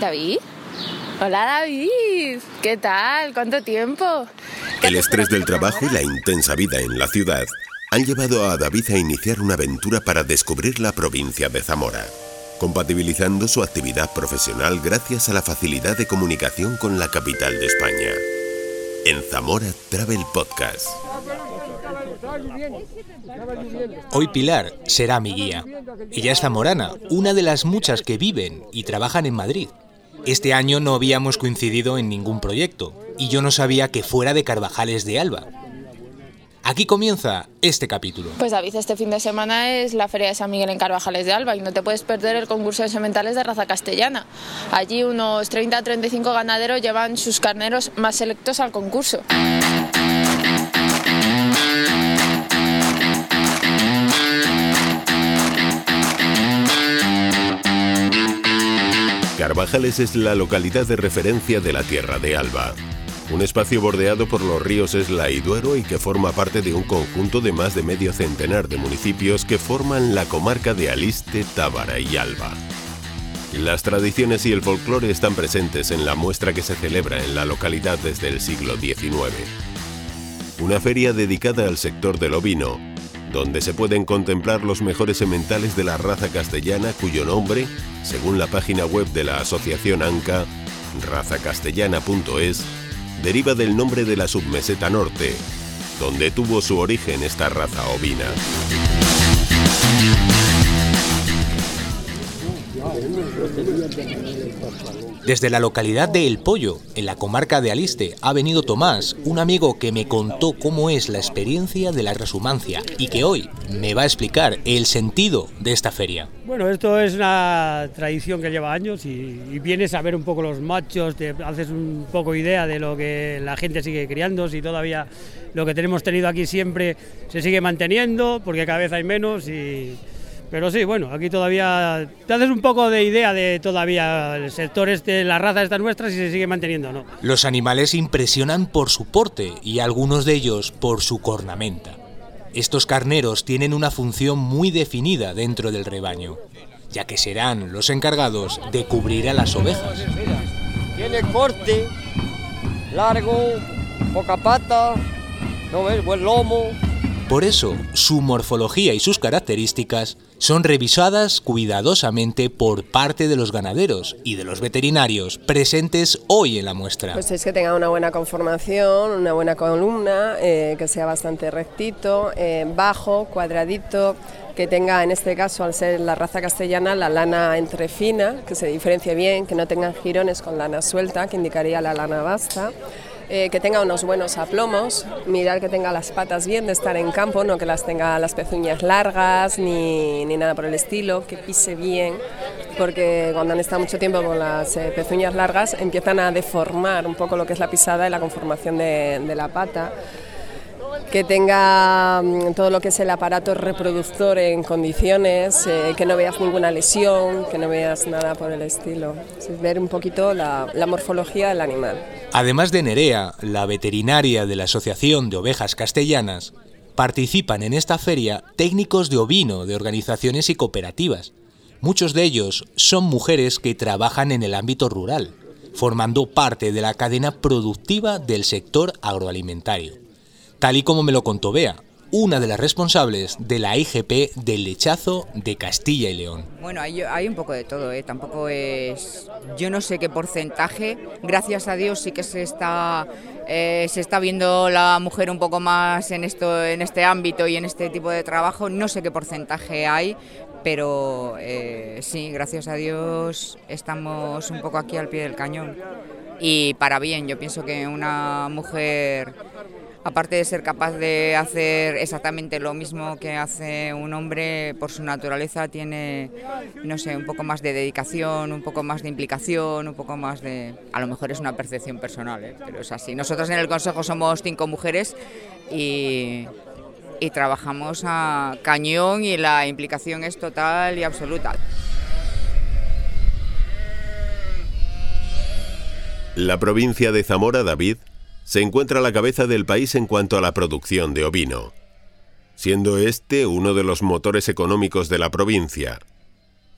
David. Hola David, ¿qué tal? ¿Cuánto tiempo? El estrés del trabajo y la intensa vida en la ciudad han llevado a David a iniciar una aventura para descubrir la provincia de Zamora, compatibilizando su actividad profesional gracias a la facilidad de comunicación con la capital de España. En Zamora Travel Podcast. Hoy Pilar será mi guía. Ella es zamorana, una de las muchas que viven y trabajan en Madrid. Este año no habíamos coincidido en ningún proyecto y yo no sabía que fuera de Carvajales de Alba. Aquí comienza este capítulo. Pues David, este fin de semana es la Feria de San Miguel en Carvajales de Alba y no te puedes perder el concurso de sementales de raza castellana. Allí unos 30 35 ganaderos llevan sus carneros más selectos al concurso. Carvajales es la localidad de referencia de la tierra de Alba. Un espacio bordeado por los ríos Esla y Duero y que forma parte de un conjunto de más de medio centenar de municipios que forman la comarca de Aliste, Tábara y Alba. Las tradiciones y el folclore están presentes en la muestra que se celebra en la localidad desde el siglo XIX. Una feria dedicada al sector del ovino, donde se pueden contemplar los mejores sementales de la raza castellana cuyo nombre, según la página web de la asociación ANCA, razacastellana.es, deriva del nombre de la submeseta norte, donde tuvo su origen esta raza ovina. Desde la localidad de El Pollo, en la comarca de Aliste, ha venido Tomás, un amigo que me contó cómo es la experiencia de la resumancia y que hoy me va a explicar el sentido de esta feria. Bueno, esto es una tradición que lleva años y, y vienes a ver un poco los machos, te haces un poco idea de lo que la gente sigue criando, si todavía lo que tenemos tenido aquí siempre se sigue manteniendo, porque cada vez hay menos y pero sí, bueno, aquí todavía te haces un poco de idea de todavía el sector este, la raza esta nuestra, si se sigue manteniendo o no. Los animales impresionan por su porte y algunos de ellos por su cornamenta. Estos carneros tienen una función muy definida dentro del rebaño, ya que serán los encargados de cubrir a las ovejas. Tiene corte, largo, poca pata, ¿no ves? Buen lomo. Por eso, su morfología y sus características son revisadas cuidadosamente por parte de los ganaderos y de los veterinarios presentes hoy en la muestra. Pues es que tenga una buena conformación, una buena columna, eh, que sea bastante rectito, eh, bajo, cuadradito, que tenga en este caso, al ser la raza castellana, la lana entre fina, que se diferencie bien, que no tengan jirones con lana suelta, que indicaría la lana basta. Eh, que tenga unos buenos aplomos, mirar que tenga las patas bien de estar en campo, no que las tenga las pezuñas largas ni, ni nada por el estilo, que pise bien, porque cuando han estado mucho tiempo con las eh, pezuñas largas empiezan a deformar un poco lo que es la pisada y la conformación de, de la pata que tenga mm, todo lo que es el aparato reproductor en condiciones, eh, que no veas ninguna lesión, que no veas nada por el estilo. Es ver un poquito la morfología del animal. Además de Nerea, la veterinaria de la Asociación de Ovejas Castellanas, participan en esta feria técnicos de ovino de organizaciones y cooperativas. Muchos de ellos son mujeres que trabajan en el ámbito rural, formando parte de la cadena productiva del sector agroalimentario tal y como me lo contó Bea, una de las responsables de la IGP del lechazo de Castilla y León. Bueno, hay, un poco de todo, ¿eh? tampoco es... Yo no sé qué porcentaje, gracias a Dios sí que se está, eh, se está viendo la mujer un poco más en, esto, en este ámbito y en este tipo de trabajo, no sé qué porcentaje hay, pero eh, sí, gracias a Dios estamos un poco aquí al pie del cañón. Y para bien, yo pienso que una mujer aparte de ser capaz de hacer exactamente lo mismo que hace un hombre, por su naturaleza tiene, no sé, un poco más de dedicación, un poco más de implicación, un poco más de... A lo mejor es una percepción personal, ¿eh? pero es así. Nosotros en el Consejo somos cinco mujeres y, y trabajamos a cañón y la implicación es total y absoluta. La provincia de Zamora, David, se encuentra a la cabeza del país en cuanto a la producción de ovino, siendo este uno de los motores económicos de la provincia.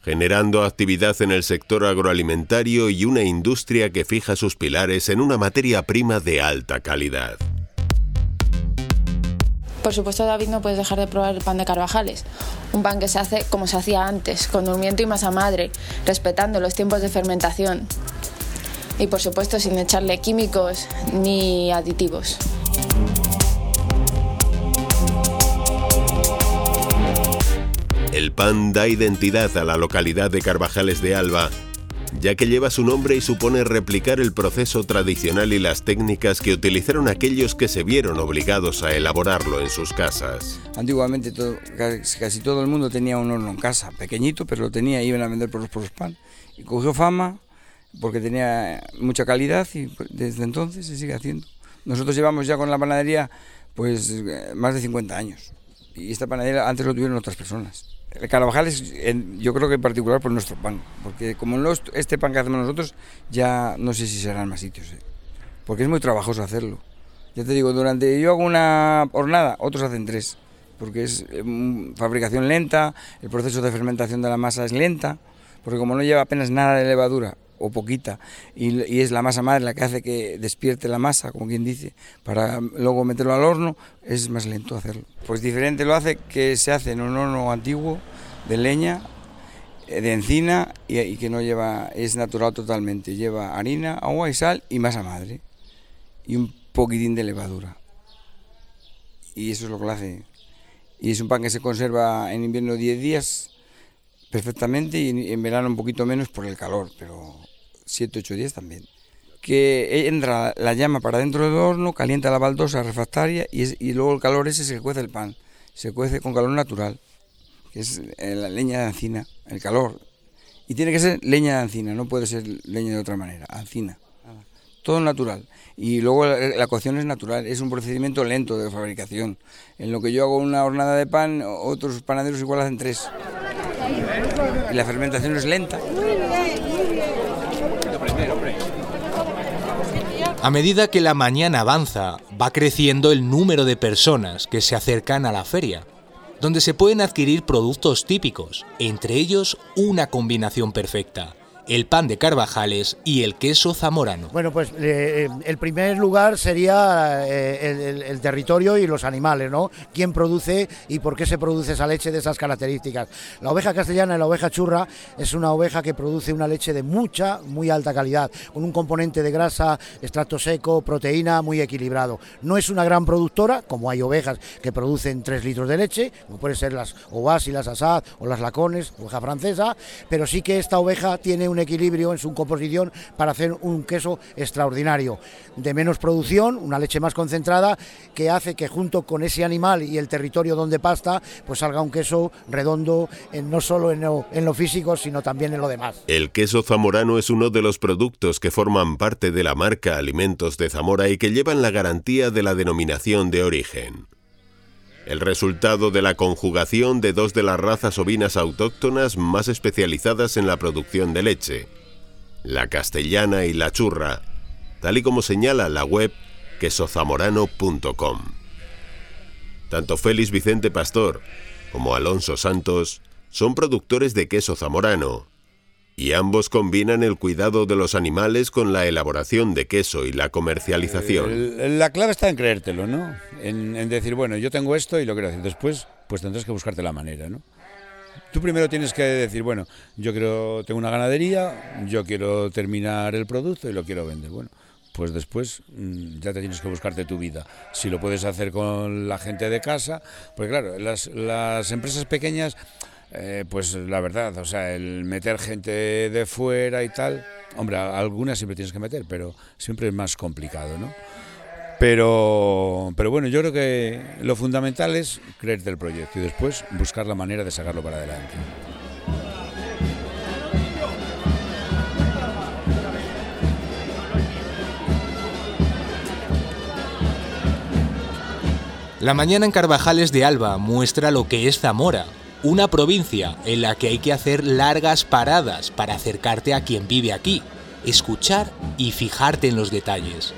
generando actividad en el sector agroalimentario y una industria que fija sus pilares en una materia prima de alta calidad. Por supuesto, David, no puedes dejar de probar el pan de Carvajales. Un pan que se hace como se hacía antes, con durmiento y masa madre, respetando los tiempos de fermentación. Y por supuesto, sin echarle químicos ni aditivos. El pan da identidad a la localidad de Carvajales de Alba ya que lleva su nombre y supone replicar el proceso tradicional y las técnicas que utilizaron aquellos que se vieron obligados a elaborarlo en sus casas. Antiguamente casi todo el mundo tenía un horno en casa, pequeñito, pero lo tenía, iban a vender por los, por los pan. Y cogió fama porque tenía mucha calidad y desde entonces se sigue haciendo. Nosotros llevamos ya con la panadería pues eh, más de 50 años. Y esta panadería antes lo tuvieron otras personas. El Carvajal es, yo creo que en particular por nuestro pan, porque como este pan que hacemos nosotros, ya no sé si serán más sitios, ¿eh? porque es muy trabajoso hacerlo. Ya te digo, durante yo hago una hornada, otros hacen tres, porque es eh, fabricación lenta, el proceso de fermentación de la masa es lenta, porque como no lleva apenas nada de levadura, o poquita, y, es la masa madre la que hace que despierte la masa, como quien dice, para luego meterlo al horno, es más lento hacerlo. Pues diferente lo hace que se hace en un horno antiguo de leña, eh, de encina, y, que no lleva, es natural totalmente, lleva harina, agua y sal y masa madre, y un poquitín de levadura. Y eso es lo que lo hace. Y es un pan que se conserva en invierno 10 días perfectamente y en verano un poquito menos por el calor, pero 7, 8 días también. Que entra la llama para dentro del horno, calienta la baldosa refractaria y, luego el calor ese se cuece el pan. Se cuece con calor natural, que es eh, la leña de encina, el calor. Y tiene que ser leña de encina, no puede ser leña de otra manera, encina. Todo natural. Y luego la, cocción es natural, es un procedimiento lento de fabricación. En lo que yo hago una hornada de pan, otros panaderos igual hacen tres. Y la fermentación es lenta. A medida que la mañana avanza, va creciendo el número de personas que se acercan a la feria, donde se pueden adquirir productos típicos, entre ellos una combinación perfecta, el pan de Carvajales y el queso zamorano. Bueno, pues eh, el primer lugar sería eh, el, territorio y los animales, ¿no? ¿Quién produce y por qué se produce esa leche de esas características? La oveja castellana y la oveja churra es una oveja que produce una leche de mucha, muy alta calidad, con un componente de grasa, extracto seco, proteína muy equilibrado. No es una gran productora, como hay ovejas que producen 3 litros de leche, como pueden ser las ovas y las asad o las lacones, oveja francesa, pero sí que esta oveja tiene un equilibrio en su composición para hacer un queso extraordinario. De menos producción, una leche más concentrada, que hace que junto con ese animal y el territorio donde pasta, pues salga un queso redondo, no solo en lo, en lo físico, sino también en lo demás. El queso zamorano es uno de los productos que forman parte de la marca Alimentos de Zamora y que llevan la garantía de la denominación de origen el resultado de la conjugación de dos de las razas ovinas autóctonas más especializadas en la producción de leche, la castellana y la churra, tal y como señala la web quesozamorano.com. Tanto Félix Vicente Pastor como Alonso Santos son productores de queso zamorano y ambos combinan el cuidado de los animales con la elaboración de queso y la comercialización. la clave está en creértelo, ¿no? En, decir, bueno, yo tengo esto y lo quiero hacer. Después, pues tendrás que buscarte la manera, ¿no? Tú primero tienes que decir, bueno, yo quiero, tengo una ganadería, yo quiero terminar el producto y lo quiero vender. Bueno, pues después mm, ya te tienes que buscarte tu vida. Si lo puedes hacer con la gente de casa, pues claro, las empresas pequeñas eh, pues la verdad, o sea, el meter gente de fuera y tal, hombre, algunas siempre tienes que meter, pero siempre es más complicado, ¿no? Pero, pero bueno, yo creo que lo fundamental es creerte el proyecto y después buscar la manera de sacarlo para adelante. La mañana en Carvajales de Alba muestra lo que es Zamora, una provincia en la que hay que hacer largas paradas para acercarte a quien vive aquí, escuchar y fijarte en los detalles.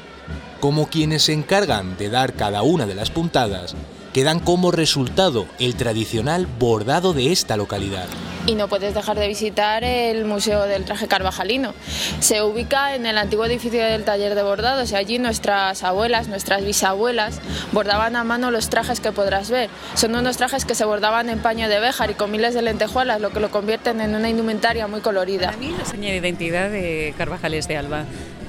Como quienes se encargan de dar cada una de las puntadas, que dan como resultado el tradicional bordado de esta localidad. y no puedes dejar de visitar el Museo del Traje Carvajalino. Se ubica en el antiguo edificio del taller de bordados y allí nuestras abuelas, nuestras bisabuelas bordaban a mano los trajes que podrás ver. Son unos trajes que se bordaban en paño de béjar y con miles de lentejuelas, lo que lo convierten en una indumentaria muy colorida. Para mí la señal de identidad de Carvajales de Alba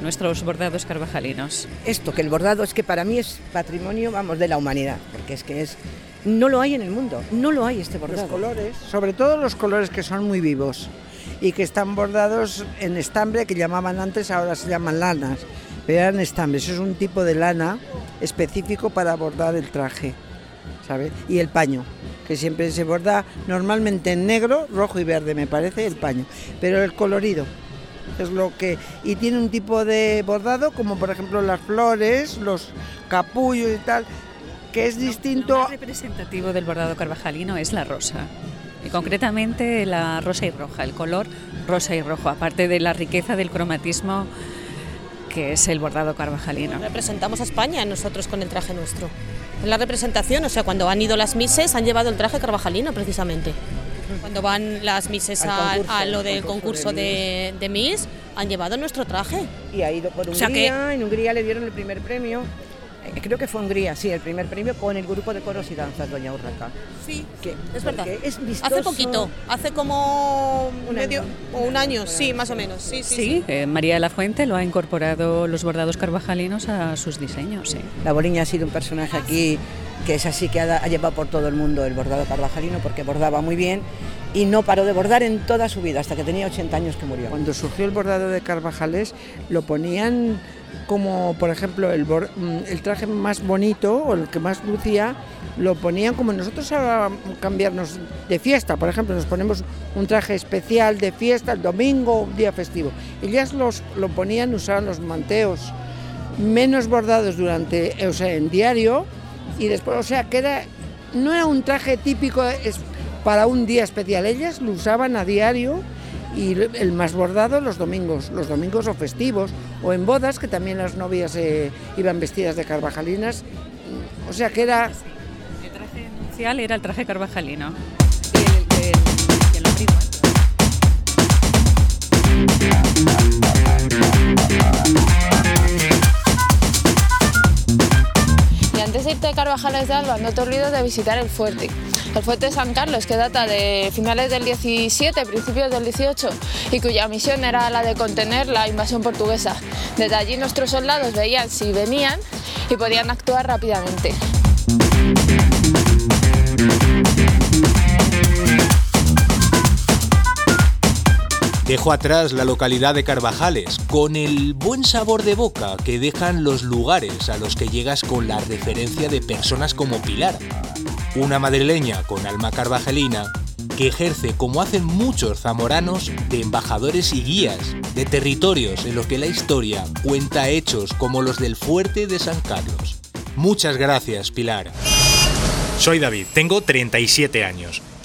nuestros bordados carvajalinos. Esto, que el bordado es que para mí es patrimonio, vamos, de la humanidad, porque es que es no lo hay en el mundo, no lo hay este bordado. Los colores, sobre todo los colores que son muy vivos y que están bordados en estambre que llamaban antes, ahora se llaman lanas, pero eran estambres, es un tipo de lana específico para bordar el traje, ¿sabes? Y el paño, que siempre se borda normalmente en negro, rojo y verde, me parece, el paño, pero el colorido, es lo que y tiene un tipo de bordado como por ejemplo las flores, los capullos y tal, que es distinto. Lo representativo del bordado carvajalino es la rosa. Y concretamente la rosa y roja, el color rosa y rojo, aparte de la riqueza del cromatismo que es el bordado carvajalino. Representamos a España nosotros con el traje nuestro. En la representación, o sea, cuando han ido las mises han llevado el traje carvajalino precisamente. Cuando van las mises a, lo del concurso, de, de, Miss, han llevado nuestro traje. Y ha ido por Hungría, en Hungría le dieron el primer premio. Eh, creo que fue Hungría, sí, el primer premio con el grupo de coros y danzas, Doña Urraca. Sí, es verdad. hace poquito, hace como un medio o un año, sí, más o menos. Sí, sí, sí. Eh, María de la Fuente lo ha incorporado los bordados carvajalinos a sus diseños. Sí. La Boliña ha sido un personaje aquí que es así que ha, llevado por todo el mundo el bordado carvajalino porque bordaba muy bien y no paró de bordar en toda su vida hasta que tenía 80 años que murió. Cuando surgió el bordado de Carvajales lo ponían como por ejemplo el, mm, traje más bonito o el que más lucía lo ponían como nosotros a cambiarnos de fiesta, por ejemplo, nos ponemos un traje especial de fiesta el domingo, un día festivo. Ellas los, lo ponían, usaban los manteos menos bordados durante, o sea, en diario y después, o sea, que era, no era un traje típico es para un día especial, ellas lo usaban a diario y el más bordado los domingos, los domingos o festivos, o en bodas, que también las novias eh, iban vestidas de carvajalinas, o sea que era... El traje inicial era el traje carvajalino. Antes de irte a Carvajales de Alba, no te olvides de visitar el fuerte. El fuerte San Carlos, que data de finales del 17, principios del 18, y cuya misión era la de contener la invasión portuguesa. Desde allí nuestros soldados veían si venían y podían actuar rápidamente. Dejo atrás la localidad de Carvajales, con el buen sabor de boca que dejan los lugares a los que llegas con la referencia de personas como Pilar, una madrileña con alma carvajalina que ejerce, como hacen muchos zamoranos, de embajadores y guías de territorios en los que la historia cuenta hechos como los del fuerte de San Carlos. Muchas gracias, Pilar. Soy David, tengo 37 años.